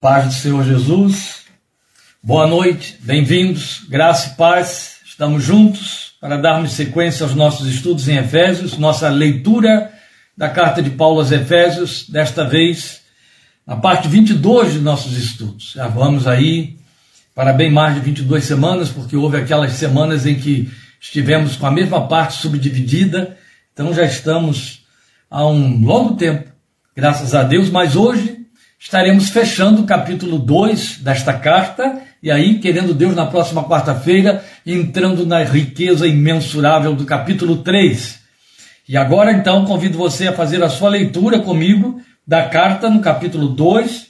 Paz do Senhor Jesus, boa noite, bem-vindos, graça e paz, estamos juntos para darmos sequência aos nossos estudos em Efésios, nossa leitura da carta de Paulo aos Efésios, desta vez na parte 22 de nossos estudos. Já vamos aí para bem mais de 22 semanas, porque houve aquelas semanas em que estivemos com a mesma parte subdividida, então já estamos há um longo tempo, graças a Deus, mas hoje estaremos fechando o capítulo 2 desta carta, e aí, querendo Deus, na próxima quarta-feira, entrando na riqueza imensurável do capítulo 3. E agora, então, convido você a fazer a sua leitura comigo da carta no capítulo 2,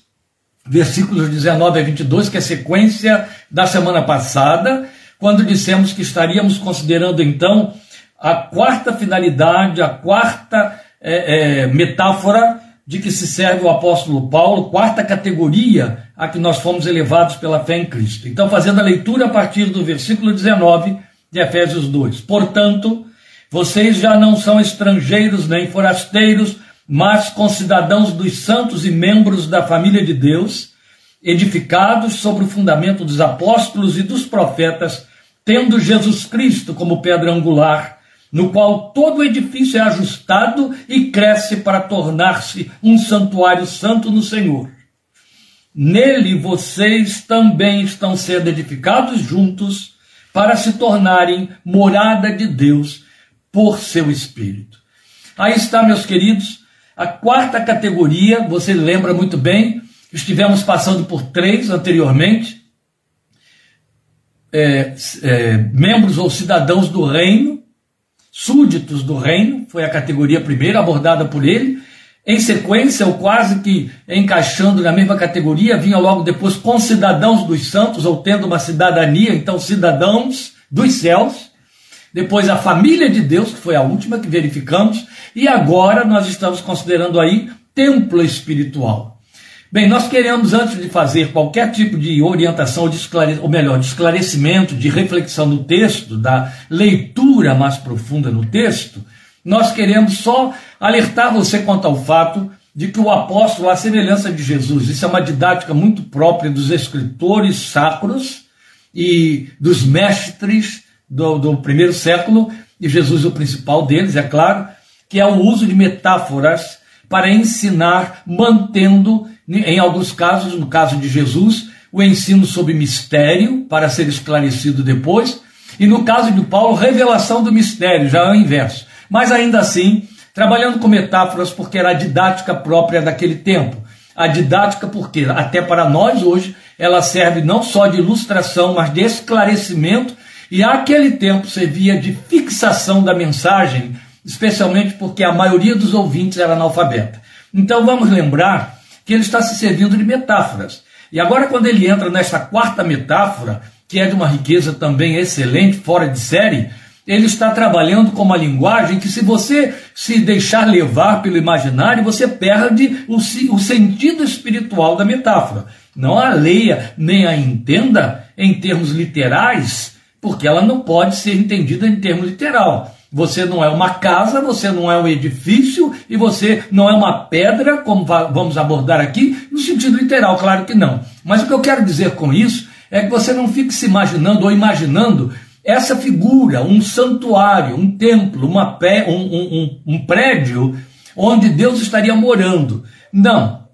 versículos 19 a 22, que é sequência da semana passada, quando dissemos que estaríamos considerando, então, a quarta finalidade, a quarta é, é, metáfora de que se serve o apóstolo Paulo, quarta categoria a que nós fomos elevados pela fé em Cristo. Então, fazendo a leitura a partir do versículo 19 de Efésios 2. Portanto, vocês já não são estrangeiros nem forasteiros, mas concidadãos dos santos e membros da família de Deus, edificados sobre o fundamento dos apóstolos e dos profetas, tendo Jesus Cristo como pedra angular no qual todo o edifício é ajustado e cresce para tornar-se um santuário santo no Senhor. Nele vocês também estão sendo edificados juntos para se tornarem morada de Deus por seu Espírito. Aí está, meus queridos, a quarta categoria, você lembra muito bem, estivemos passando por três anteriormente, é, é, membros ou cidadãos do reino, súditos do reino, foi a categoria primeira abordada por ele. Em sequência, ou quase que encaixando na mesma categoria, vinha logo depois concidadãos dos santos, ou tendo uma cidadania, então cidadãos dos céus. Depois a família de Deus, que foi a última que verificamos, e agora nós estamos considerando aí templo espiritual. Bem, nós queremos, antes de fazer qualquer tipo de orientação, de ou melhor, de esclarecimento, de reflexão no texto, da leitura mais profunda no texto, nós queremos só alertar você quanto ao fato de que o apóstolo, a semelhança de Jesus, isso é uma didática muito própria dos escritores sacros e dos mestres do, do primeiro século, e Jesus o principal deles, é claro, que é o uso de metáforas para ensinar, mantendo em alguns casos, no caso de Jesus, o ensino sobre mistério, para ser esclarecido depois, e no caso de Paulo, revelação do mistério, já é o inverso. Mas ainda assim, trabalhando com metáforas, porque era a didática própria daquele tempo. A didática, porque até para nós hoje, ela serve não só de ilustração, mas de esclarecimento, e àquele tempo servia de fixação da mensagem, especialmente porque a maioria dos ouvintes era analfabeta. Então vamos lembrar que ele está se servindo de metáforas. E agora, quando ele entra nessa quarta metáfora, que é de uma riqueza também excelente, fora de série, ele está trabalhando com uma linguagem que, se você se deixar levar pelo imaginário, você perde o, o sentido espiritual da metáfora. Não a leia nem a entenda em termos literais, porque ela não pode ser entendida em termos literal. Você não é uma casa, você não é um edifício e você não é uma pedra, como vamos abordar aqui, no sentido literal, claro que não. Mas o que eu quero dizer com isso é que você não fique se imaginando ou imaginando essa figura, um santuário, um templo, uma pé, um, um, um, um prédio onde Deus estaria morando. Não,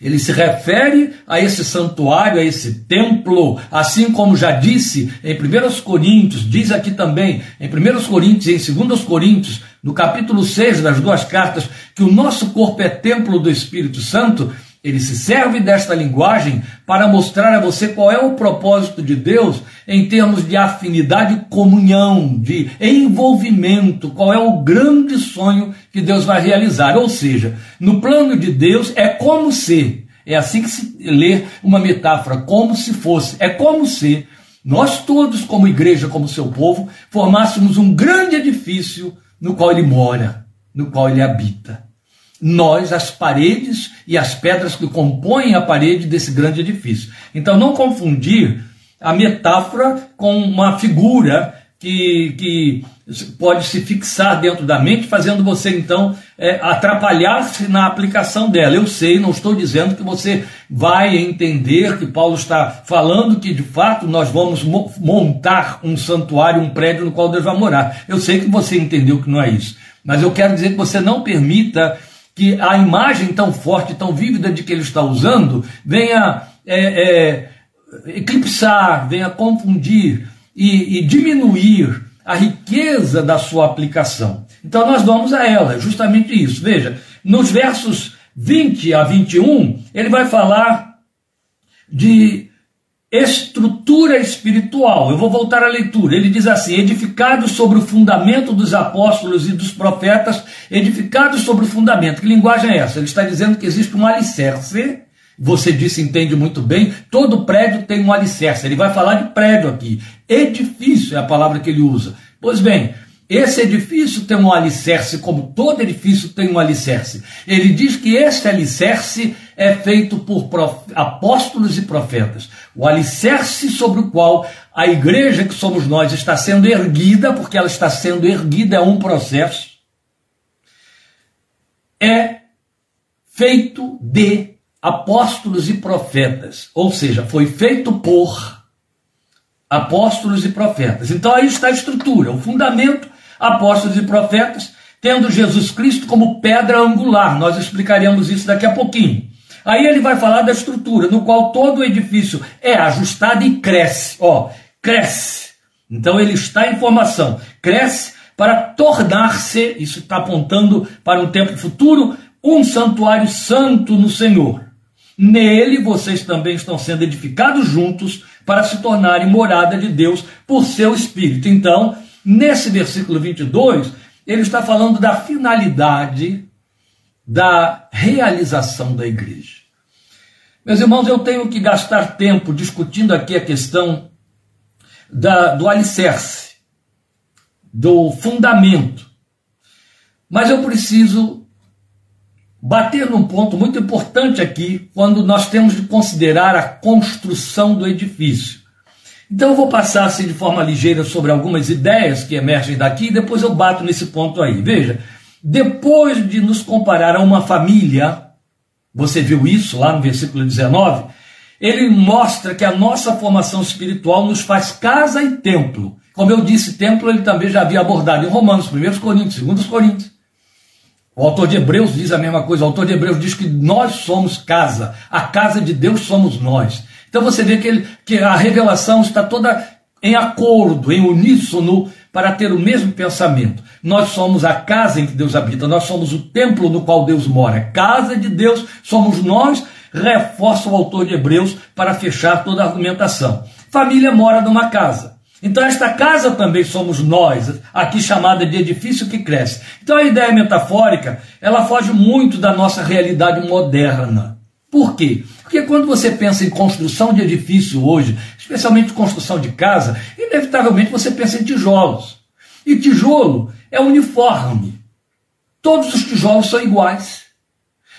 ele se refere a esse santuário, a esse templo, assim como já disse em 1 Coríntios, diz aqui também em 1 Coríntios e em 2 Coríntios, no capítulo 6 das duas cartas, que o nosso corpo é templo do Espírito Santo. Ele se serve desta linguagem para mostrar a você qual é o propósito de Deus em termos de afinidade comunhão, de envolvimento, qual é o grande sonho que Deus vai realizar. Ou seja, no plano de Deus é como se, é assim que se lê uma metáfora, como se fosse, é como se nós todos, como igreja, como seu povo, formássemos um grande edifício no qual ele mora, no qual ele habita nós, as paredes e as pedras que compõem a parede desse grande edifício. Então, não confundir a metáfora com uma figura que, que pode se fixar dentro da mente, fazendo você então é, atrapalhar-se na aplicação dela. Eu sei, não estou dizendo que você vai entender que Paulo está falando que de fato nós vamos mo montar um santuário, um prédio no qual Deus vai morar. Eu sei que você entendeu que não é isso, mas eu quero dizer que você não permita que a imagem tão forte, tão vívida de que ele está usando venha é, é, eclipsar, venha confundir e, e diminuir a riqueza da sua aplicação. Então nós vamos a ela, justamente isso. Veja, nos versos 20 a 21, ele vai falar de estrutura espiritual. Eu vou voltar à leitura. Ele diz assim: edificados sobre o fundamento dos apóstolos e dos profetas, edificados sobre o fundamento. Que linguagem é essa? Ele está dizendo que existe um alicerce. Você disse, entende muito bem. Todo prédio tem um alicerce. Ele vai falar de prédio aqui. Edifício é a palavra que ele usa. Pois bem, esse edifício tem um alicerce, como todo edifício tem um alicerce. Ele diz que esse alicerce é feito por apóstolos e profetas. O alicerce sobre o qual a igreja que somos nós está sendo erguida, porque ela está sendo erguida, é um processo, é feito de apóstolos e profetas. Ou seja, foi feito por apóstolos e profetas. Então aí está a estrutura, o fundamento apóstolos e profetas, tendo Jesus Cristo como pedra angular. Nós explicaremos isso daqui a pouquinho. Aí ele vai falar da estrutura, no qual todo o edifício é ajustado e cresce. Ó, cresce. Então ele está em formação. Cresce para tornar-se, isso está apontando para um tempo futuro, um santuário santo no Senhor. Nele vocês também estão sendo edificados juntos para se tornarem morada de Deus por seu Espírito. Então, Nesse versículo 22, ele está falando da finalidade da realização da igreja. Meus irmãos, eu tenho que gastar tempo discutindo aqui a questão da, do alicerce, do fundamento. Mas eu preciso bater num ponto muito importante aqui, quando nós temos de considerar a construção do edifício. Então eu vou passar assim de forma ligeira sobre algumas ideias que emergem daqui e depois eu bato nesse ponto aí. Veja, depois de nos comparar a uma família, você viu isso lá no versículo 19, ele mostra que a nossa formação espiritual nos faz casa e templo. Como eu disse, templo ele também já havia abordado em Romanos, 1 Coríntios, 2 Coríntios. O autor de Hebreus diz a mesma coisa. O autor de Hebreus diz que nós somos casa, a casa de Deus somos nós. Então você vê que, ele, que a revelação está toda em acordo, em uníssono, para ter o mesmo pensamento. Nós somos a casa em que Deus habita, nós somos o templo no qual Deus mora. Casa de Deus somos nós, reforça o autor de Hebreus para fechar toda a argumentação. Família mora numa casa. Então, esta casa também somos nós, aqui chamada de edifício que cresce. Então, a ideia metafórica, ela foge muito da nossa realidade moderna. Por quê? Porque quando você pensa em construção de edifício hoje, especialmente construção de casa, inevitavelmente você pensa em tijolos. E tijolo é uniforme. Todos os tijolos são iguais.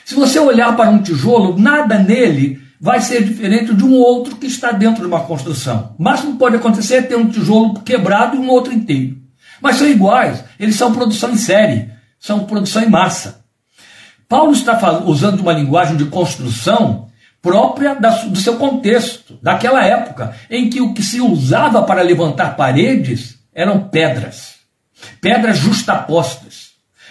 Se você olhar para um tijolo, nada nele vai ser diferente de um outro que está dentro de uma construção. O máximo que pode acontecer é ter um tijolo quebrado e um outro inteiro. Mas são iguais, eles são produção em série, são produção em massa. Paulo está usando uma linguagem de construção própria do seu contexto, daquela época, em que o que se usava para levantar paredes eram pedras, pedras justapostas,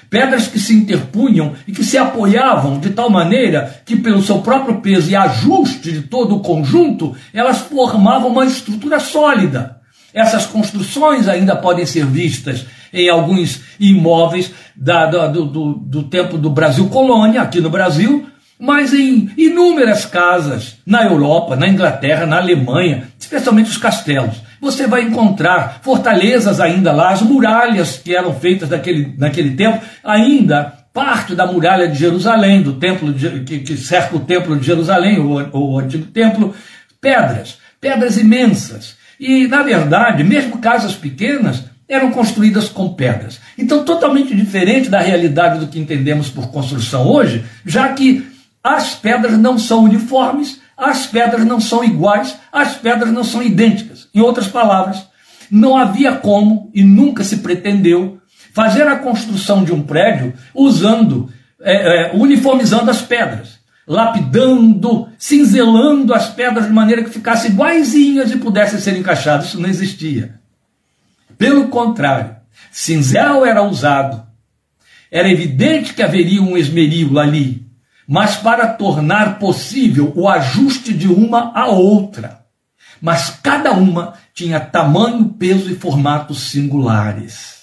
pedras que se interpunham e que se apoiavam de tal maneira que, pelo seu próprio peso e ajuste de todo o conjunto, elas formavam uma estrutura sólida. Essas construções ainda podem ser vistas em alguns imóveis da, do, do, do tempo do Brasil colônia, aqui no Brasil, mas em inúmeras casas na Europa, na Inglaterra, na Alemanha, especialmente os castelos. Você vai encontrar fortalezas ainda lá, as muralhas que eram feitas naquele, naquele tempo, ainda parte da muralha de Jerusalém, do templo de, que, que, cerca o templo de Jerusalém, o, o antigo templo, pedras, pedras imensas. E, na verdade, mesmo casas pequenas, eram construídas com pedras. Então, totalmente diferente da realidade do que entendemos por construção hoje, já que as pedras não são uniformes, as pedras não são iguais, as pedras não são idênticas. Em outras palavras, não havia como e nunca se pretendeu fazer a construção de um prédio usando, é, é, uniformizando as pedras, lapidando, cinzelando as pedras de maneira que ficassem iguaizinhas e pudessem ser encaixadas. Isso não existia. Pelo contrário, cinzel era usado. Era evidente que haveria um esmeril ali, mas para tornar possível o ajuste de uma a outra. Mas cada uma tinha tamanho, peso e formatos singulares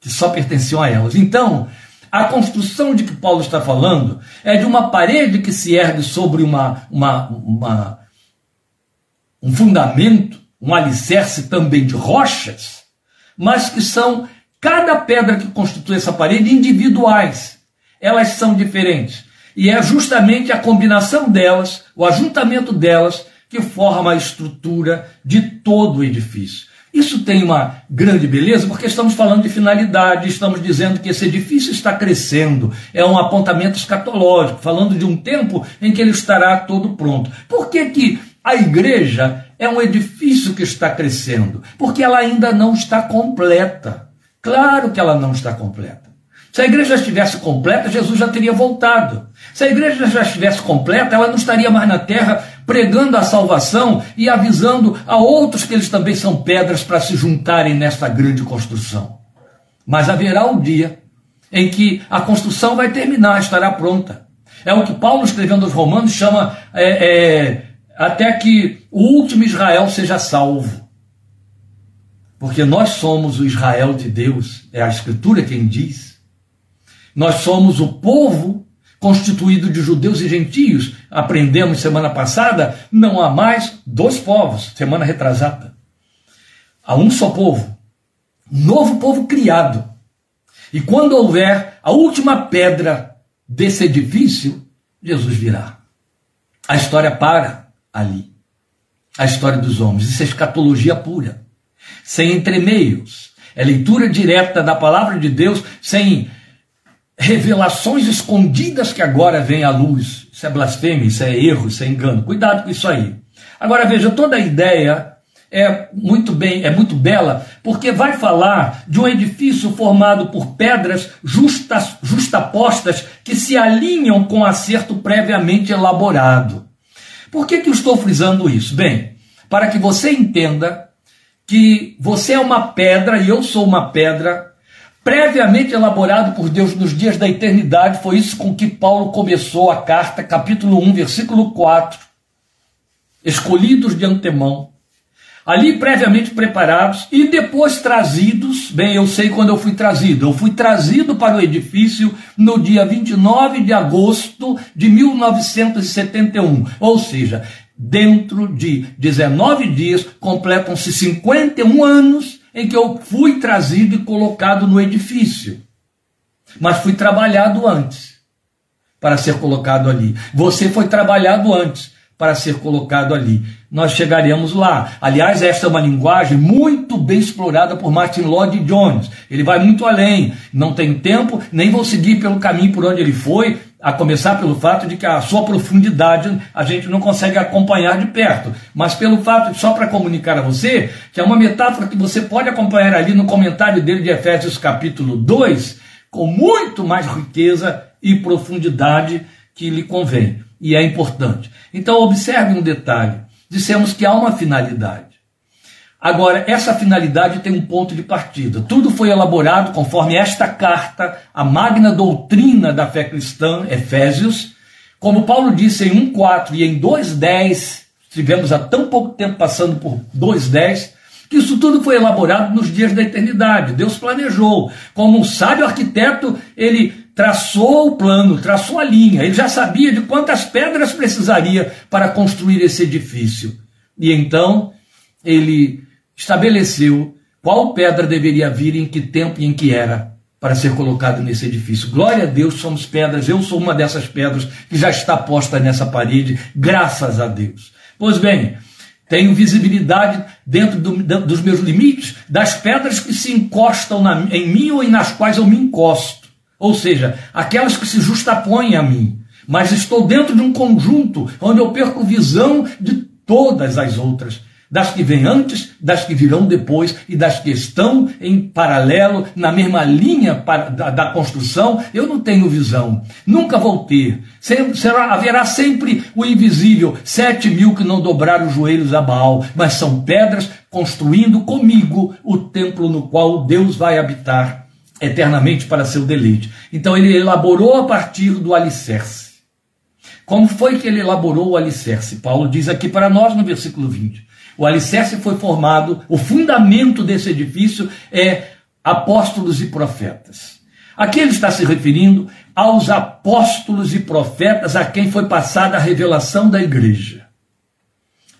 que só pertenciam a elas. Então, a construção de que Paulo está falando é de uma parede que se ergue sobre uma, uma, uma um fundamento, um alicerce também de rochas, mas que são cada pedra que constitui essa parede individuais. Elas são diferentes. E é justamente a combinação delas, o ajuntamento delas, que forma a estrutura de todo o edifício. Isso tem uma grande beleza porque estamos falando de finalidade, estamos dizendo que esse edifício está crescendo, é um apontamento escatológico, falando de um tempo em que ele estará todo pronto. Por que, que a igreja é um edifício que está crescendo? Porque ela ainda não está completa. Claro que ela não está completa. Se a igreja estivesse completa, Jesus já teria voltado. Se a igreja já estivesse completa, ela não estaria mais na terra pregando a salvação e avisando a outros que eles também são pedras para se juntarem nesta grande construção. Mas haverá um dia em que a construção vai terminar, estará pronta. É o que Paulo, escrevendo aos Romanos, chama é, é, até que o último Israel seja salvo. Porque nós somos o Israel de Deus, é a Escritura quem diz. Nós somos o povo constituído de judeus e gentios. Aprendemos semana passada, não há mais dois povos, semana retrasada. Há um só povo, novo povo criado. E quando houver a última pedra desse edifício, Jesus virá. A história para ali. A história dos homens. Isso é escatologia pura. Sem entremeios. É leitura direta da palavra de Deus, sem revelações escondidas que agora vêm à luz. Isso é blasfêmia, isso é erro, isso é engano. Cuidado com isso aí. Agora veja, toda a ideia é muito bem, é muito bela, porque vai falar de um edifício formado por pedras justas, justapostas que se alinham com acerto previamente elaborado. Por que, que eu estou frisando isso? Bem, para que você entenda que você é uma pedra e eu sou uma pedra previamente elaborado por Deus nos dias da eternidade. Foi isso com que Paulo começou a carta, capítulo 1, versículo 4. Escolhidos de antemão, ali previamente preparados e depois trazidos. Bem, eu sei quando eu fui trazido. Eu fui trazido para o edifício no dia 29 de agosto de 1971. Ou seja, dentro de 19 dias completam-se 51 anos em que eu fui trazido e colocado no edifício, mas fui trabalhado antes para ser colocado ali. Você foi trabalhado antes para ser colocado ali. Nós chegaremos lá. Aliás, esta é uma linguagem muito bem explorada por Martin Lloyd Jones. Ele vai muito além. Não tem tempo, nem vou seguir pelo caminho por onde ele foi, a começar pelo fato de que a sua profundidade a gente não consegue acompanhar de perto, mas pelo fato, só para comunicar a você, que é uma metáfora que você pode acompanhar ali no comentário dele de Efésios capítulo 2, com muito mais riqueza e profundidade que lhe convém, e é importante. Então, observe um detalhe: dissemos que há uma finalidade. Agora, essa finalidade tem um ponto de partida. Tudo foi elaborado conforme esta carta, a magna doutrina da fé cristã, Efésios. Como Paulo disse em 1,4 e em 2,10, tivemos há tão pouco tempo passando por 2,10, que isso tudo foi elaborado nos dias da eternidade. Deus planejou. Como um sábio arquiteto, ele traçou o plano, traçou a linha. Ele já sabia de quantas pedras precisaria para construir esse edifício. E então ele estabeleceu qual pedra deveria vir, em que tempo e em que era, para ser colocado nesse edifício. Glória a Deus, somos pedras, eu sou uma dessas pedras que já está posta nessa parede, graças a Deus. Pois bem, tenho visibilidade dentro do, dos meus limites das pedras que se encostam na, em mim ou nas quais eu me encosto. Ou seja, aquelas que se justapõem a mim. Mas estou dentro de um conjunto onde eu perco visão de todas as outras das que vêm antes, das que virão depois e das que estão em paralelo, na mesma linha da, da construção, eu não tenho visão. Nunca vou ter. será, haverá sempre o invisível, sete mil que não dobraram os joelhos a Baal, mas são pedras construindo comigo o templo no qual Deus vai habitar eternamente para seu deleite. Então ele elaborou a partir do alicerce. Como foi que ele elaborou o alicerce? Paulo diz aqui para nós no versículo 20. O alicerce foi formado, o fundamento desse edifício é apóstolos e profetas. Aqui ele está se referindo aos apóstolos e profetas a quem foi passada a revelação da igreja.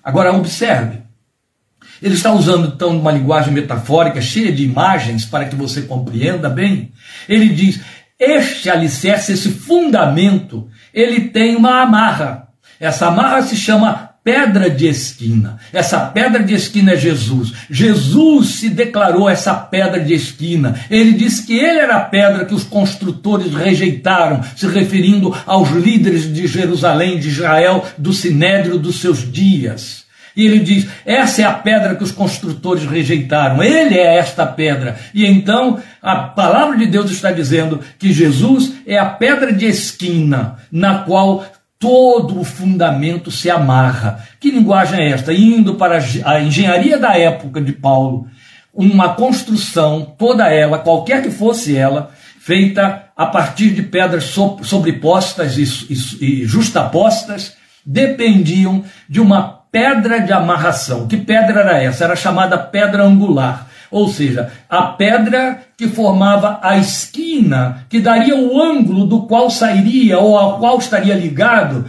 Agora observe, ele está usando então uma linguagem metafórica cheia de imagens para que você compreenda bem. Ele diz: este alicerce, esse fundamento, ele tem uma amarra. Essa amarra se chama pedra de esquina. Essa pedra de esquina é Jesus. Jesus se declarou essa pedra de esquina. Ele disse que ele era a pedra que os construtores rejeitaram, se referindo aos líderes de Jerusalém, de Israel, do sinédrio dos seus dias. E ele diz: essa é a pedra que os construtores rejeitaram, ele é esta pedra. E então a palavra de Deus está dizendo que Jesus é a pedra de esquina, na qual todo o fundamento se amarra. Que linguagem é esta? Indo para a engenharia da época de Paulo, uma construção, toda ela, qualquer que fosse ela, feita a partir de pedras sobrepostas e justapostas, dependiam de uma pedra de amarração. Que pedra era essa? Era chamada pedra angular ou seja, a pedra que formava a esquina, que daria o ângulo do qual sairia ou ao qual estaria ligado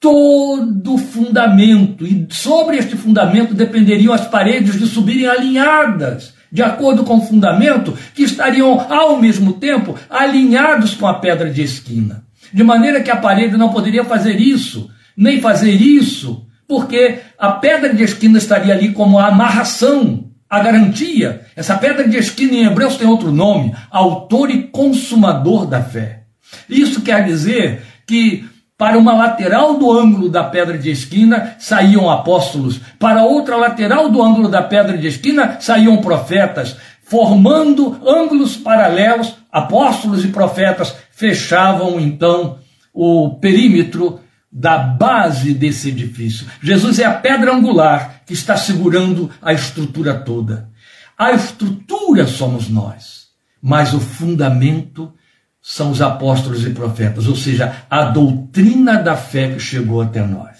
todo o fundamento, e sobre este fundamento dependeriam as paredes de subirem alinhadas, de acordo com o fundamento, que estariam ao mesmo tempo alinhados com a pedra de esquina. De maneira que a parede não poderia fazer isso, nem fazer isso, porque a pedra de esquina estaria ali como a amarração a garantia. Essa pedra de esquina em Hebreus tem outro nome: autor e consumador da fé. Isso quer dizer que para uma lateral do ângulo da pedra de esquina saíam apóstolos, para outra lateral do ângulo da pedra de esquina saíam profetas, formando ângulos paralelos, apóstolos e profetas fechavam então o perímetro da base desse edifício. Jesus é a pedra angular que está segurando a estrutura toda. A estrutura somos nós, mas o fundamento são os apóstolos e profetas, ou seja, a doutrina da fé que chegou até nós,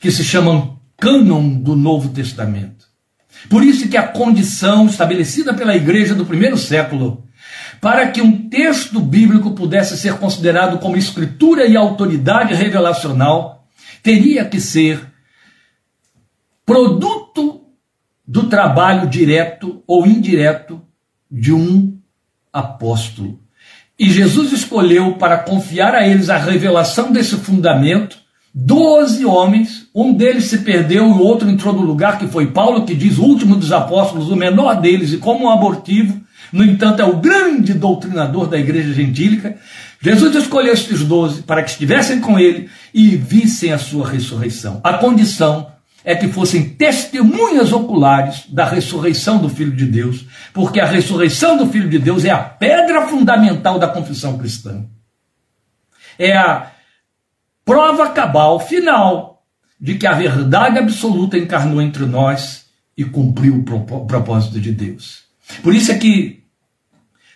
que se chama cânon do Novo Testamento. Por isso que a condição estabelecida pela igreja do primeiro século para que um texto bíblico pudesse ser considerado como escritura e autoridade revelacional, teria que ser produto do trabalho direto ou indireto de um apóstolo. E Jesus escolheu para confiar a eles a revelação desse fundamento doze homens, um deles se perdeu e o outro entrou no lugar que foi Paulo, que diz o último dos apóstolos, o menor deles, e como um abortivo, no entanto, é o grande doutrinador da igreja gentílica. Jesus escolheu estes doze para que estivessem com ele e vissem a sua ressurreição. A condição é que fossem testemunhas oculares da ressurreição do Filho de Deus, porque a ressurreição do Filho de Deus é a pedra fundamental da confissão cristã. É a prova cabal final de que a verdade absoluta encarnou entre nós e cumpriu o propósito de Deus. Por isso é que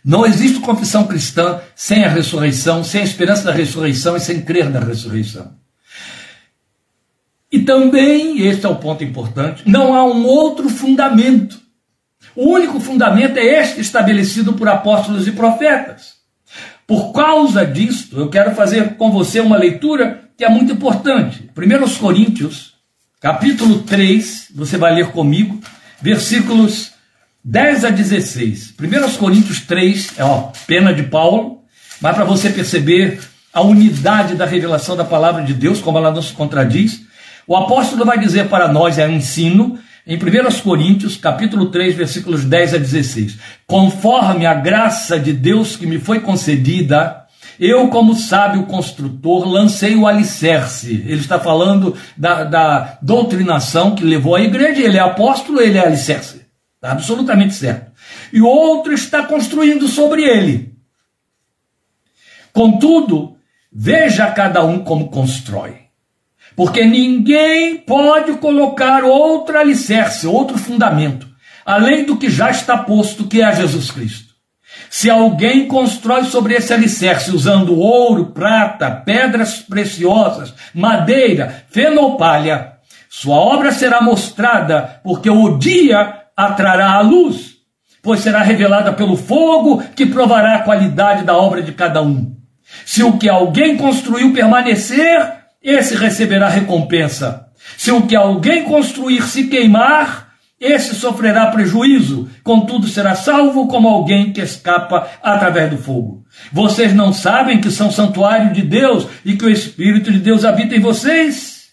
não existe confissão cristã sem a ressurreição, sem a esperança da ressurreição e sem crer na ressurreição. E também, este é o ponto importante, não há um outro fundamento. O único fundamento é este estabelecido por apóstolos e profetas. Por causa disto, eu quero fazer com você uma leitura que é muito importante. 1 Coríntios, capítulo 3, você vai ler comigo, versículos 10 a 16. 1 Coríntios 3, é ó, pena de Paulo, mas para você perceber a unidade da revelação da palavra de Deus, como ela não se contradiz, o apóstolo vai dizer para nós, é um ensino, em 1 Coríntios, capítulo 3, versículos 10 a 16. Conforme a graça de Deus que me foi concedida, Eu, como sábio construtor, lancei o alicerce. Ele está falando da, da doutrinação que levou a igreja. Ele é apóstolo, ele é alicerce. Está absolutamente certo. E outro está construindo sobre ele. Contudo, veja cada um como constrói. Porque ninguém pode colocar outro alicerce, outro fundamento, além do que já está posto, que é Jesus Cristo. Se alguém constrói sobre esse alicerce usando ouro, prata, pedras preciosas, madeira, fenopalha, sua obra será mostrada, porque o dia atrará a luz, pois será revelada pelo fogo que provará a qualidade da obra de cada um. Se o que alguém construiu permanecer, esse receberá recompensa. Se o que alguém construir se queimar, esse sofrerá prejuízo, contudo será salvo como alguém que escapa através do fogo. Vocês não sabem que são santuário de Deus e que o Espírito de Deus habita em vocês?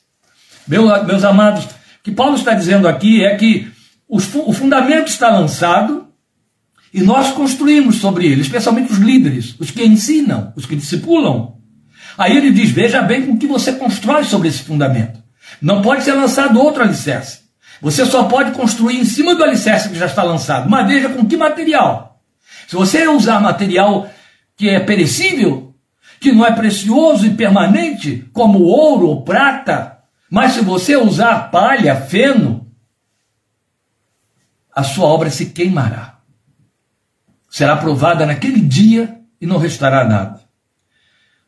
Meus, meus amados, o que Paulo está dizendo aqui é que o fundamento está lançado e nós construímos sobre ele, especialmente os líderes, os que ensinam, os que discipulam. Aí ele diz: veja bem com que você constrói sobre esse fundamento. Não pode ser lançado outro alicerce. Você só pode construir em cima do alicerce que já está lançado. Madeira com que material? Se você usar material que é perecível, que não é precioso e permanente, como ouro ou prata, mas se você usar palha, feno, a sua obra se queimará. Será provada naquele dia e não restará nada.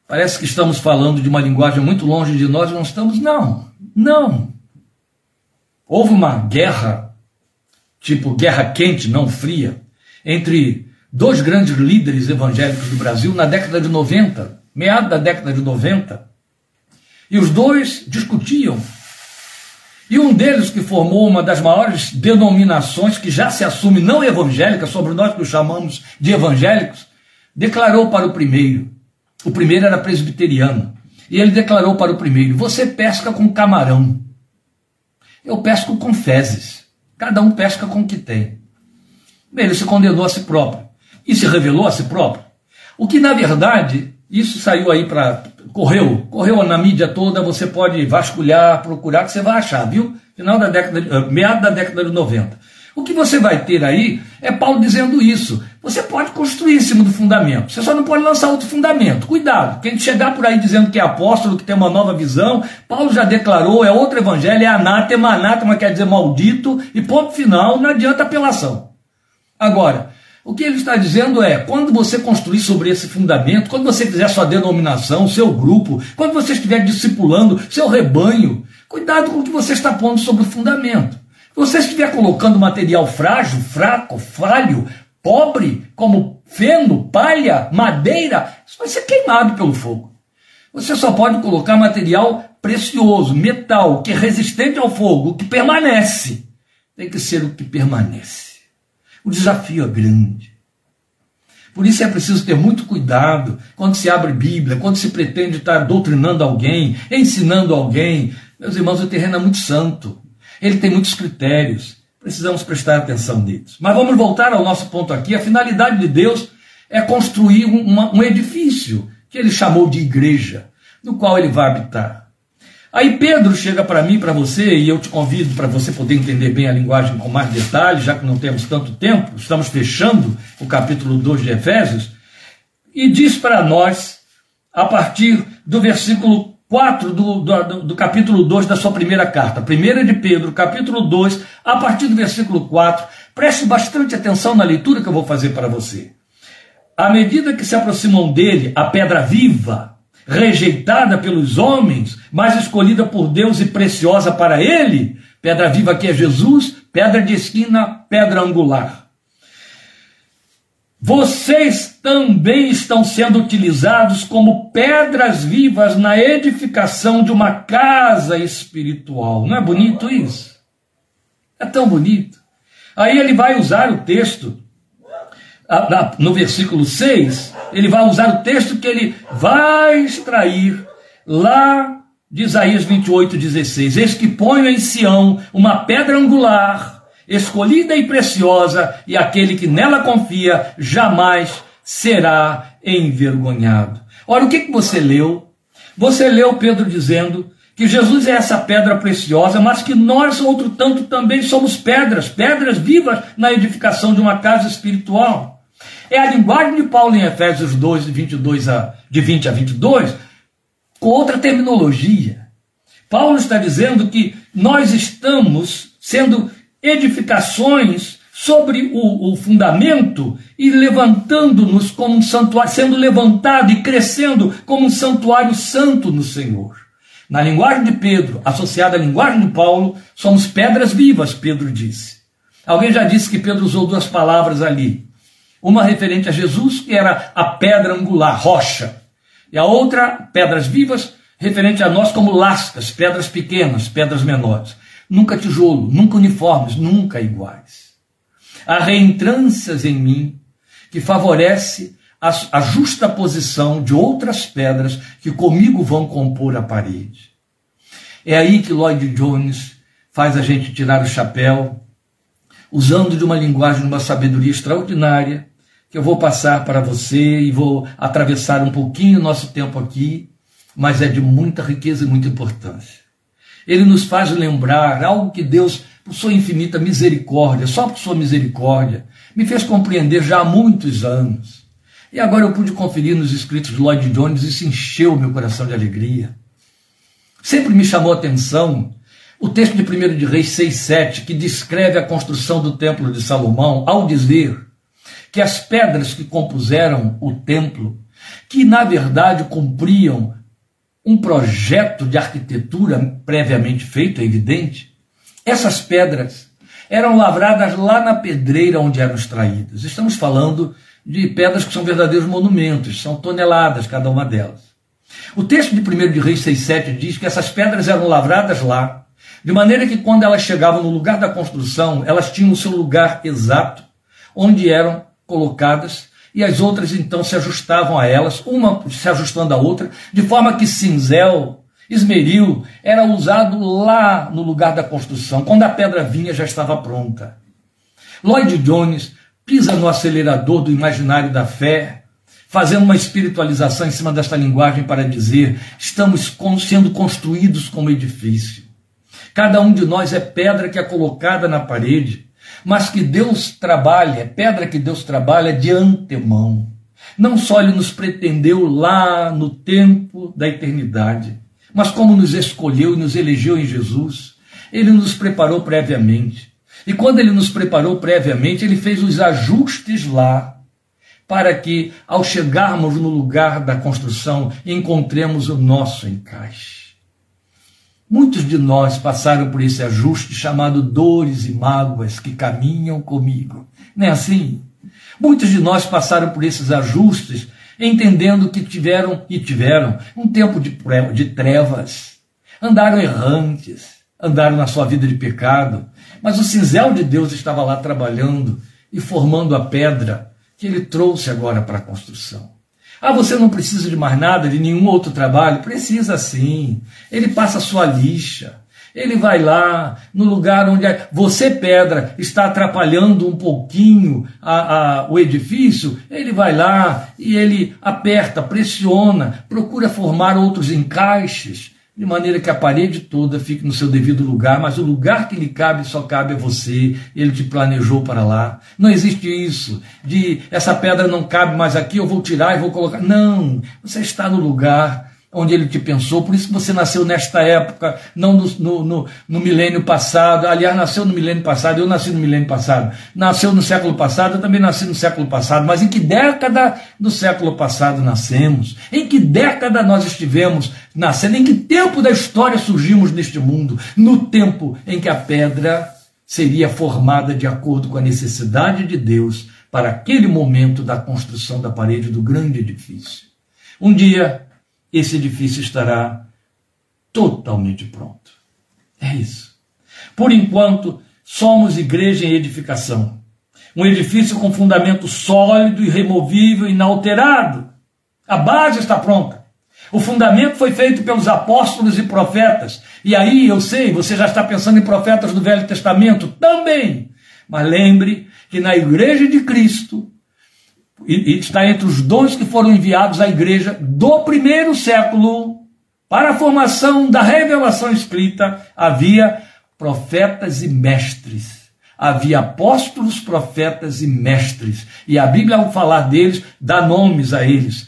Parece que estamos falando de uma linguagem muito longe de nós, não estamos? Não, não. Houve uma guerra, tipo guerra quente, não fria, entre dois grandes líderes evangélicos do Brasil na década de 90, meado da década de 90. E os dois discutiam. E um deles, que formou uma das maiores denominações que já se assume não evangélica, sobre nós que o chamamos de evangélicos, declarou para o primeiro. O primeiro era presbiteriano. E ele declarou para o primeiro: Você pesca com camarão. Eu pesco com fezes. Cada um pesca com o que tem. Ele se condenou a si próprio e se revelou a si próprio. O que, na verdade, isso saiu aí para. Correu, correu na mídia toda, você pode vasculhar, procurar, que você vai achar, viu? Final da década, eh, meado da década de 90. O que você vai ter aí é Paulo dizendo isso. Você pode construir em cima do fundamento, você só não pode lançar outro fundamento. Cuidado, quem chegar por aí dizendo que é apóstolo, que tem uma nova visão, Paulo já declarou, é outro evangelho, é anátema, anátema quer dizer maldito, e ponto final, não adianta apelação. Agora, o que ele está dizendo é: quando você construir sobre esse fundamento, quando você fizer sua denominação, seu grupo, quando você estiver discipulando seu rebanho, cuidado com o que você está pondo sobre o fundamento. Se você estiver colocando material frágil, fraco, falho, pobre, como feno, palha, madeira, isso vai ser queimado pelo fogo. Você só pode colocar material precioso, metal, que é resistente ao fogo, que permanece. Tem que ser o que permanece. O desafio é grande. Por isso é preciso ter muito cuidado quando se abre Bíblia, quando se pretende estar doutrinando alguém, ensinando alguém. Meus irmãos, o terreno é muito santo. Ele tem muitos critérios. Precisamos prestar atenção neles. Mas vamos voltar ao nosso ponto aqui. A finalidade de Deus é construir um, um edifício que ele chamou de igreja, no qual ele vai habitar. Aí Pedro chega para mim, para você, e eu te convido para você poder entender bem a linguagem com mais detalhes, já que não temos tanto tempo, estamos fechando o capítulo 2 de Efésios, e diz para nós, a partir do versículo 4 do, do, do, capítulo 2 da sua primeira carta. Primeira de Pedro, capítulo 2, a partir do versículo 4. Preste bastante atenção na leitura que eu vou fazer para você. À medida que se aproximam dele, a pedra viva, rejeitada pelos homens, mas escolhida por Deus e preciosa para ele, pedra viva que é Jesus, pedra de esquina, pedra angular. Vocês também estão sendo utilizados como pedras vivas na edificação de uma casa espiritual. Não é bonito isso? É tão bonito. Aí ele vai usar o texto, no versículo 6, ele vai usar o texto que ele vai extrair lá de Isaías 28, 16. Eis que ponho em Sião uma pedra angular escolhida e preciosa, e aquele que nela confia jamais será envergonhado. Ora, o que, que você leu? Você leu Pedro dizendo que Jesus é essa pedra preciosa, mas que nós, outro tanto, também somos pedras, pedras vivas na edificação de uma casa espiritual. É a linguagem de Paulo em Efésios 2, de, 22 a, de 20 a 22, com outra terminologia. Paulo está dizendo que nós estamos sendo edificações sobre o, o fundamento e levantando-nos como um santuário, sendo levantado e crescendo como um santuário santo no Senhor. Na linguagem de Pedro, associada à linguagem de Paulo, somos pedras vivas, Pedro disse. Alguém já disse que Pedro usou duas palavras ali. Uma referente a Jesus, que era a pedra angular, rocha. E a outra, pedras vivas, referente a nós como lascas, pedras pequenas, pedras menores. Nunca tijolo, nunca uniformes, nunca iguais. Há reentrâncias em mim que favorece a, a justa posição de outras pedras que comigo vão compor a parede. É aí que Lloyd Jones faz a gente tirar o chapéu, usando de uma linguagem, de uma sabedoria extraordinária, que eu vou passar para você e vou atravessar um pouquinho o nosso tempo aqui, mas é de muita riqueza e muita importância. Ele nos faz lembrar algo que Deus, por sua infinita misericórdia, só por sua misericórdia, me fez compreender já há muitos anos. E agora eu pude conferir nos escritos de Lloyd Jones e isso encheu meu coração de alegria. Sempre me chamou a atenção o texto de 1 de Reis 6,7, que descreve a construção do templo de Salomão, ao dizer que as pedras que compuseram o templo, que na verdade cumpriam um projeto de arquitetura previamente feito, é evidente, essas pedras eram lavradas lá na pedreira onde eram extraídas. Estamos falando de pedras que são verdadeiros monumentos, são toneladas cada uma delas. O texto de 1 de Reis 6,7 diz que essas pedras eram lavradas lá, de maneira que quando elas chegavam no lugar da construção, elas tinham o seu lugar exato, onde eram colocadas, e as outras então se ajustavam a elas, uma se ajustando à outra, de forma que cinzel, esmeril, era usado lá no lugar da construção. Quando a pedra vinha, já estava pronta. Lloyd Jones pisa no acelerador do imaginário da fé, fazendo uma espiritualização em cima desta linguagem para dizer: estamos sendo construídos como edifício. Cada um de nós é pedra que é colocada na parede, mas que Deus trabalha, é pedra que Deus trabalha de antemão. Não só Ele nos pretendeu lá no tempo da eternidade, mas como nos escolheu e nos elegeu em Jesus, Ele nos preparou previamente. E quando ele nos preparou previamente, ele fez os ajustes lá, para que, ao chegarmos no lugar da construção, encontremos o nosso encaixe. Muitos de nós passaram por esse ajuste chamado dores e mágoas que caminham comigo. Não é assim? Muitos de nós passaram por esses ajustes entendendo que tiveram e tiveram um tempo de, de trevas, andaram errantes, andaram na sua vida de pecado, mas o cinzel de Deus estava lá trabalhando e formando a pedra que ele trouxe agora para a construção. Ah, você não precisa de mais nada, de nenhum outro trabalho? Precisa sim. Ele passa a sua lixa. Ele vai lá no lugar onde você, pedra, está atrapalhando um pouquinho a, a, o edifício. Ele vai lá e ele aperta, pressiona, procura formar outros encaixes de maneira que a parede toda fique no seu devido lugar, mas o lugar que lhe cabe só cabe a você, ele te planejou para lá. Não existe isso de essa pedra não cabe mais aqui, eu vou tirar e vou colocar. Não, você está no lugar onde ele te pensou, por isso você nasceu nesta época, não no, no, no, no, milênio passado. Aliás, nasceu no milênio passado, eu nasci no milênio passado. Nasceu no século passado, eu também nasci no século passado. Mas em que década do século passado nascemos? Em que década nós estivemos nascendo? Em que tempo da história surgimos neste mundo? No tempo em que a pedra seria formada de acordo com a necessidade de Deus para aquele momento da construção da parede do grande edifício. Um dia, esse edifício estará totalmente pronto. É isso. Por enquanto, somos igreja em edificação. Um edifício com fundamento sólido, irremovível, inalterado. A base está pronta. O fundamento foi feito pelos apóstolos e profetas. E aí eu sei, você já está pensando em profetas do Velho Testamento também. Mas lembre que na igreja de Cristo, está entre os dons que foram enviados à igreja do primeiro século para a formação da revelação escrita, havia profetas e mestres. Havia apóstolos, profetas e mestres. E a Bíblia, ao falar deles, dá nomes a eles.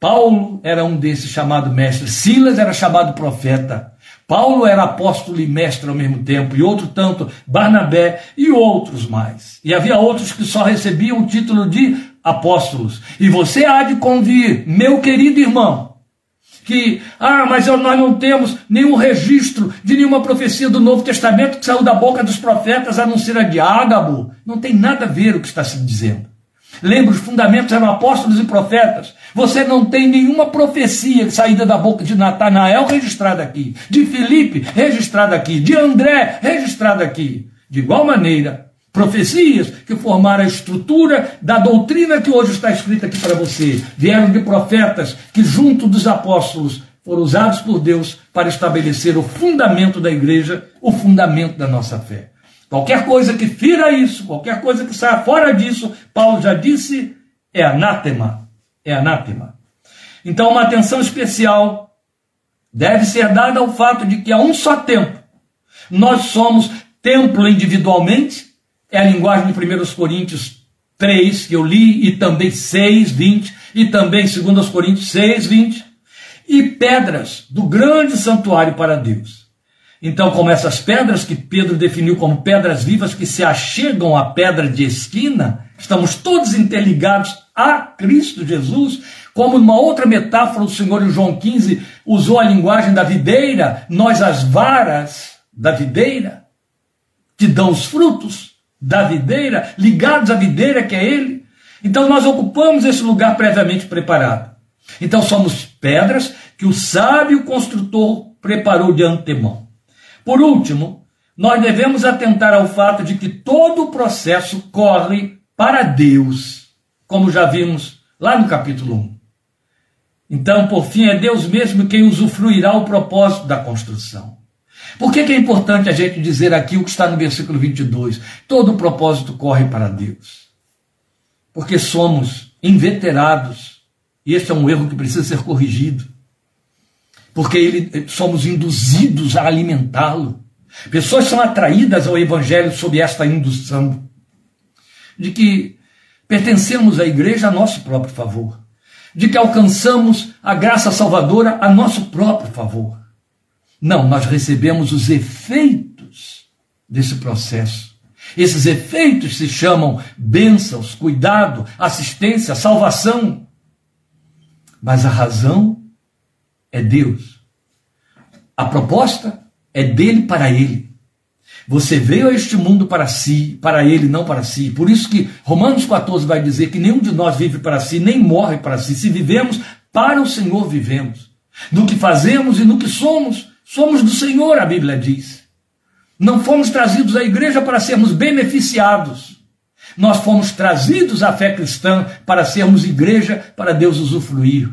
Paulo era um desses chamado mestre. Silas era chamado profeta. Paulo era apóstolo e mestre ao mesmo tempo, e outro tanto, Barnabé e outros mais. E havia outros que só recebiam o título de apóstolos. E você há de convir, meu querido irmão, que, ah, mas nós não temos nenhum registro de nenhuma profecia do Novo Testamento que saiu da boca dos profetas a não ser a de Ágabo. Não tem nada a ver o que está se dizendo. Lembra, os fundamentos eram apóstolos e profetas. Você não tem nenhuma profecia saída da boca de Natanael registrada aqui, de Filipe registrada aqui, de André registrada aqui. De igual maneira, profecias que formaram a estrutura da doutrina que hoje está escrita aqui para você. Vieram de profetas que, junto dos apóstolos, foram usados por Deus para estabelecer o fundamento da igreja, o fundamento da nossa fé. Qualquer coisa que fira isso, qualquer coisa que saia fora disso, Paulo já disse, é anátema. É anátema. Então, uma atenção especial deve ser dada ao fato de que a um só tempo nós somos templo individualmente é a linguagem de 1 Coríntios 3, que eu li, e também 6, 20, e também 2 Coríntios 6, 20, e pedras do grande santuário para Deus. Então, como essas pedras que Pedro definiu como pedras vivas que se achegam à pedra de esquina, estamos todos interligados a Cristo Jesus, como numa outra metáfora o Senhor em João 15 usou a linguagem da videira, nós as varas da videira, que dão os frutos, da videira, ligados à videira que é Ele. Então nós ocupamos esse lugar previamente preparado. Então somos pedras que o sábio construtor preparou de antemão. Por último, nós devemos atentar ao fato de que todo o processo corre para Deus, como já vimos lá no capítulo 1. Então, por fim, é Deus mesmo quem usufruirá o propósito da construção. Por que, que, é importante a gente dizer aqui o que está no versículo 22? Todo propósito corre para Deus. Porque somos inveterados. E este é um erro que precisa ser corrigido. Porque ele, somos induzidos a alimentá-lo. Pessoas são atraídas ao Evangelho sob esta indução de que pertencemos à igreja a nosso próprio favor, de que alcançamos a graça salvadora a nosso próprio favor. Não, nós recebemos os efeitos desse processo. Esses efeitos se chamam bênçãos, cuidado, assistência, salvação. Mas a razão é Deus. A proposta é dele para ele. Você veio a este mundo para si, para ele, não para si. Por isso que Romanos 14 vai dizer que nenhum de nós vive para si, nem morre para si. Se vivemos, para o Senhor vivemos. No que fazemos e no que somos, Somos do Senhor, a Bíblia diz. Não fomos trazidos à igreja para sermos beneficiados. Nós fomos trazidos à fé cristã para sermos igreja para Deus usufruir.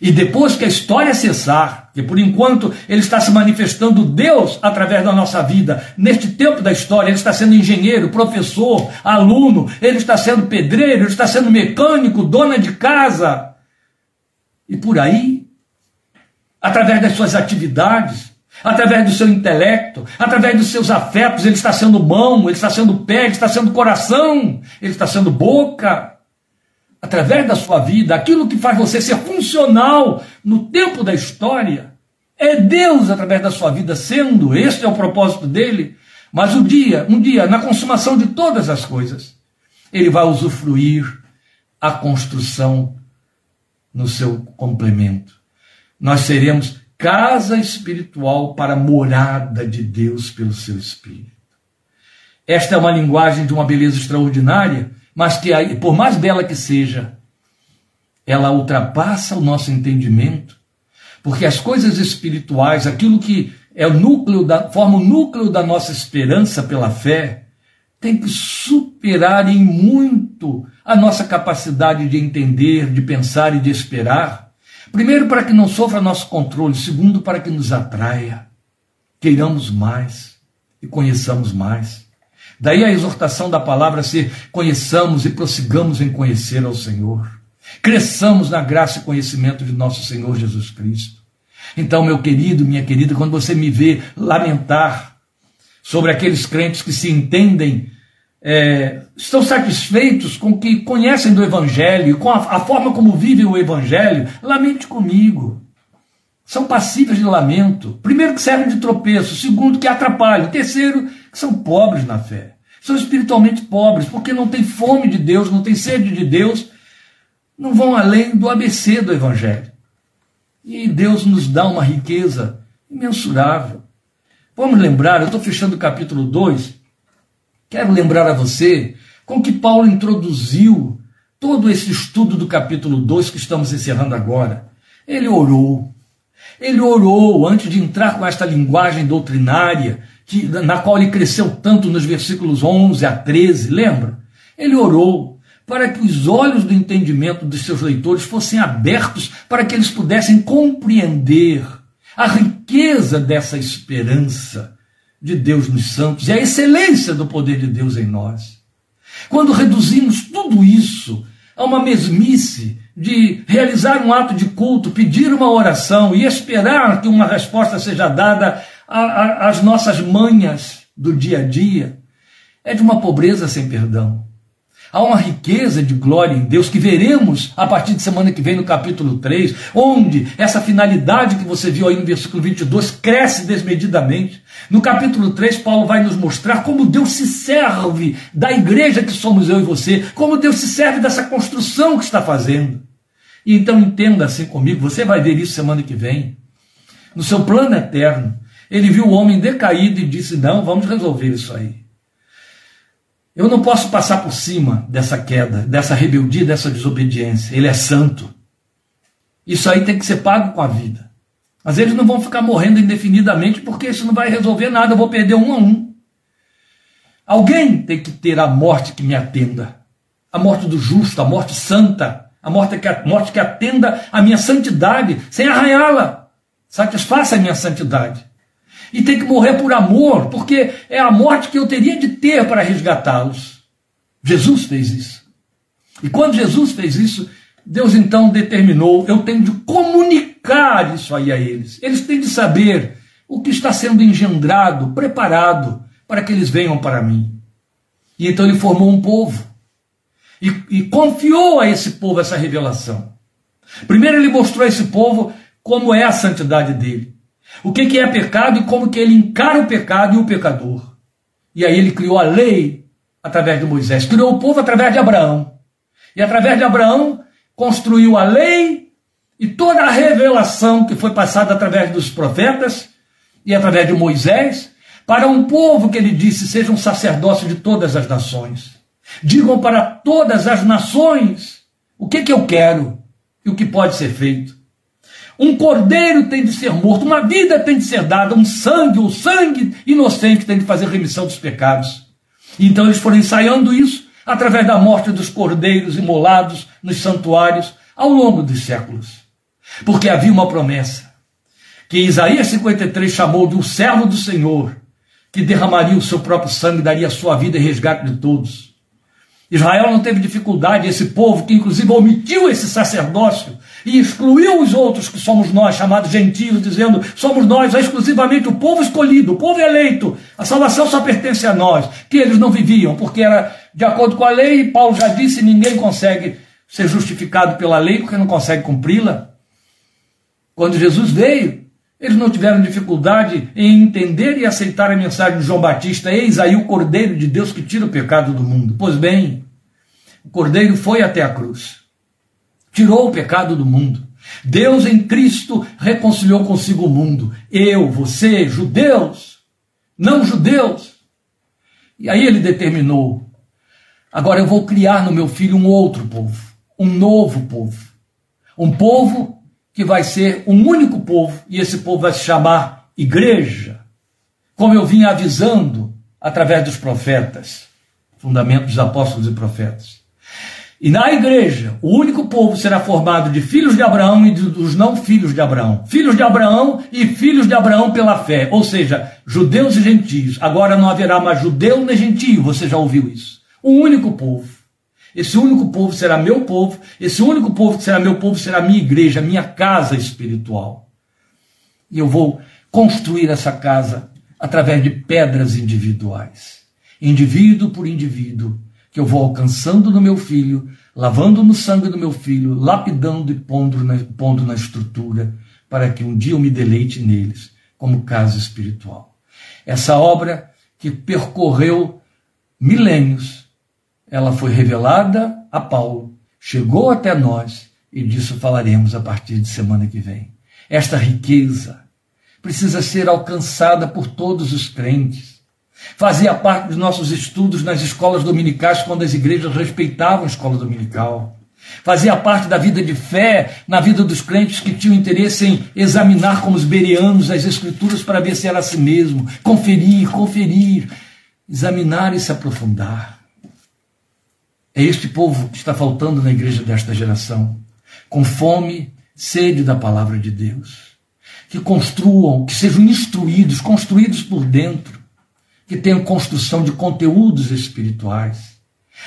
E depois que a história cessar, que por enquanto ele está se manifestando Deus através da nossa vida, neste tempo da história, ele está sendo engenheiro, professor, aluno, ele está sendo pedreiro, ele está sendo mecânico, dona de casa. E por aí através das suas atividades, através do seu intelecto, através dos seus afetos, ele está sendo mão, ele está sendo pé, ele está sendo coração, ele está sendo boca. Através da sua vida, aquilo que faz você ser funcional no tempo da história, é Deus através da sua vida sendo, este é o propósito dele. Mas um dia, um dia, na consumação de todas as coisas, ele vai usufruir a construção no seu complemento nós seremos casa espiritual para morada de Deus pelo seu Espírito. Esta é uma linguagem de uma beleza extraordinária, mas que, por mais bela que seja, ela ultrapassa o nosso entendimento, porque as coisas espirituais, aquilo que é o núcleo da, forma o núcleo da nossa esperança pela fé, tem que superar em muito a nossa capacidade de entender, de pensar e de esperar. Primeiro, para que não sofra nosso controle. Segundo, para que nos atraia, queiramos mais e conheçamos mais. Daí a exortação da palavra ser conheçamos e prossigamos em conhecer ao Senhor. Cresçamos na graça e conhecimento de nosso Senhor Jesus Cristo. Então, meu querido, minha querida, quando você me vê lamentar sobre aqueles crentes que se entendem, é, estão satisfeitos com o que conhecem do Evangelho, com a, a forma como vivem o Evangelho, lamente comigo. São passíveis de lamento. Primeiro, que servem de tropeço. Segundo, que atrapalham. Terceiro, que são pobres na fé. São espiritualmente pobres, porque não têm fome de Deus, não têm sede de Deus, não vão além do ABC do Evangelho. E Deus nos dá uma riqueza imensurável. Vamos lembrar, eu estou fechando o capítulo 2, quero lembrar a você com que Paulo introduziu todo esse estudo do capítulo 2 que estamos encerrando agora. Ele orou. Ele orou antes de entrar com esta linguagem doutrinária, que, na qual ele cresceu tanto nos versículos 11 a 13, lembra? Ele orou para que os olhos do entendimento dos seus leitores fossem abertos para que eles pudessem compreender a riqueza dessa esperança de Deus nos santos e a excelência do poder de Deus em nós. Quando reduzimos tudo isso a uma mesmice de realizar um ato de culto, pedir uma oração e esperar que uma resposta seja dada às nossas manhas do dia a dia, é de uma pobreza sem perdão. Há uma riqueza de glória em Deus que veremos a partir de semana que vem no capítulo 3, onde essa finalidade que você viu aí no versículo 22 cresce desmedidamente. No capítulo 3, Paulo vai nos mostrar como Deus se serve da igreja que somos eu e você, como Deus se serve dessa construção que está fazendo. E então entenda assim comigo, você vai ver isso semana que vem. No seu plano eterno, ele viu o homem decaído e disse: Não, vamos resolver isso aí. Eu não posso passar por cima dessa queda, dessa rebeldia, dessa desobediência. Ele é santo. Isso aí tem que ser pago com a vida. Mas eles não vão ficar morrendo indefinidamente porque isso não vai resolver nada. Eu vou perder um a um. Alguém tem que ter a morte que me atenda. A morte do justo, a morte santa, a morte que, a morte que atenda a minha santidade, sem arranhá-la. Satisfaça a minha santidade e tem que morrer por amor, porque é a morte que eu teria de ter para resgatá-los. Jesus fez isso. E quando Jesus fez isso, Deus então determinou: eu tenho de comunicar isso aí a eles. Eles têm de saber o que está sendo engendrado, preparado para que eles venham para mim. E então ele formou um povo e, e confiou a esse povo essa revelação. Primeiro ele mostrou a esse povo como é a santidade dele o que, que é pecado e como que ele encara o pecado e o pecador. E aí ele criou a lei através de Moisés, criou o povo através de Abraão. E através de Abraão construiu a lei e toda a revelação que foi passada através dos profetas e através de Moisés para um povo que ele disse seja um sacerdócio de todas as nações. Digam para todas as nações o que, que eu quero e o que pode ser feito. Um cordeiro tem de ser morto, uma vida tem de ser dada, um sangue, o um sangue inocente tem de fazer remissão dos pecados. Então eles foram ensaiando isso através da morte dos cordeiros imolados nos santuários ao longo dos séculos. Porque havia uma promessa que Isaías 53 chamou de um servo do Senhor, que derramaria o seu próprio sangue, daria a sua vida em resgate de todos. Israel não teve dificuldade, esse povo que inclusive omitiu esse sacerdócio e excluiu os outros que somos nós, chamados gentios, dizendo somos nós, é exclusivamente o povo escolhido, o povo eleito, a salvação só pertence a nós, que eles não viviam, porque era de acordo com a lei, e Paulo já disse, ninguém consegue ser justificado pela lei porque não consegue cumpri-la. Quando Jesus veio, eles não tiveram dificuldade em entender e aceitar a mensagem de João Batista: Eis aí o Cordeiro de Deus que tira o pecado do mundo. Pois bem, o Cordeiro foi até a cruz tirou o pecado do mundo. Deus em Cristo reconciliou consigo o mundo. Eu, você, judeus, não judeus. E aí ele determinou: agora eu vou criar no meu filho um outro povo, um novo povo. Um povo que vai ser um único povo, e esse povo vai se chamar igreja. Como eu vinha avisando através dos profetas, fundamento dos apóstolos e profetas. E na igreja, o único povo será formado de filhos de Abraão e dos não filhos de Abraão. Filhos de Abraão e filhos de Abraão pela fé. Ou seja, judeus e gentios. Agora não haverá mais judeu nem gentio. Você já ouviu isso? Um único povo. Esse único povo será meu povo. Esse único povo que será meu povo será minha igreja, minha casa espiritual. E eu vou construir essa casa através de pedras individuais. Indivíduo por indivíduo que eu vou alcançando no meu filho, lavando no sangue do meu filho, lapidando e pondo na, pondo na estrutura, para que um dia eu me deleite neles, como casa espiritual. Essa obra que percorreu milênios, ela foi revelada a Paulo, chegou até nós, e disso falaremos a partir de semana que vem. Esta riqueza precisa ser alcançada por todos os crentes Fazia parte dos nossos estudos nas escolas dominicais, quando as igrejas respeitavam a escola dominical. Fazia parte da vida de fé na vida dos crentes que tinham interesse em examinar como os berianos as escrituras para ver se era assim mesmo, conferir, conferir, examinar e se aprofundar. É este povo que está faltando na igreja desta geração, com fome, sede da palavra de Deus. Que construam, que sejam instruídos, construídos por dentro, que tenham construção de conteúdos espirituais.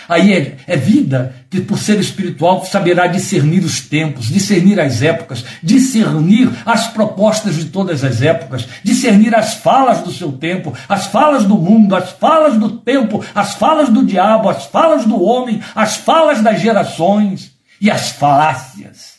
Aí é, é, vida que, por ser espiritual, saberá discernir os tempos, discernir as épocas, discernir as propostas de todas as épocas, discernir as falas do seu tempo, as falas do mundo, as falas do tempo, as falas do diabo, as falas do homem, as falas das gerações e as falácias.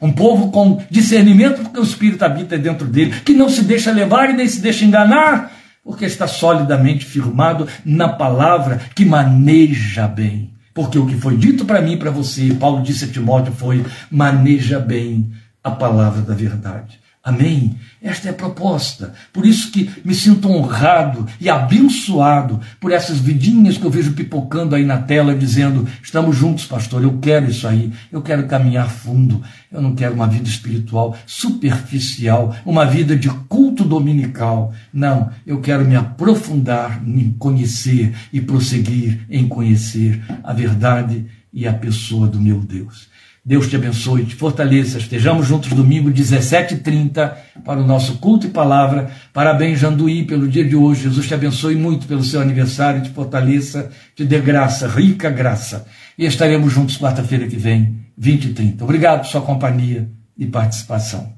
Um povo com discernimento, porque o Espírito habita dentro dele, que não se deixa levar e nem se deixa enganar porque está solidamente firmado na palavra que maneja bem. Porque o que foi dito para mim e para você, Paulo disse a Timóteo, foi: maneja bem a palavra da verdade. Amém? Esta é a proposta. Por isso que me sinto honrado e abençoado por essas vidinhas que eu vejo pipocando aí na tela, dizendo: estamos juntos, pastor, eu quero isso aí, eu quero caminhar fundo, eu não quero uma vida espiritual superficial, uma vida de culto dominical. Não, eu quero me aprofundar em conhecer e prosseguir em conhecer a verdade e a pessoa do meu Deus. Deus te abençoe, te fortaleça. Estejamos juntos domingo 17h30 para o nosso culto e palavra. Parabéns, Janduí, pelo dia de hoje. Jesus te abençoe muito pelo seu aniversário, te fortaleça, te dê graça, rica graça. E estaremos juntos quarta-feira que vem, 20 e 30. Obrigado por sua companhia e participação.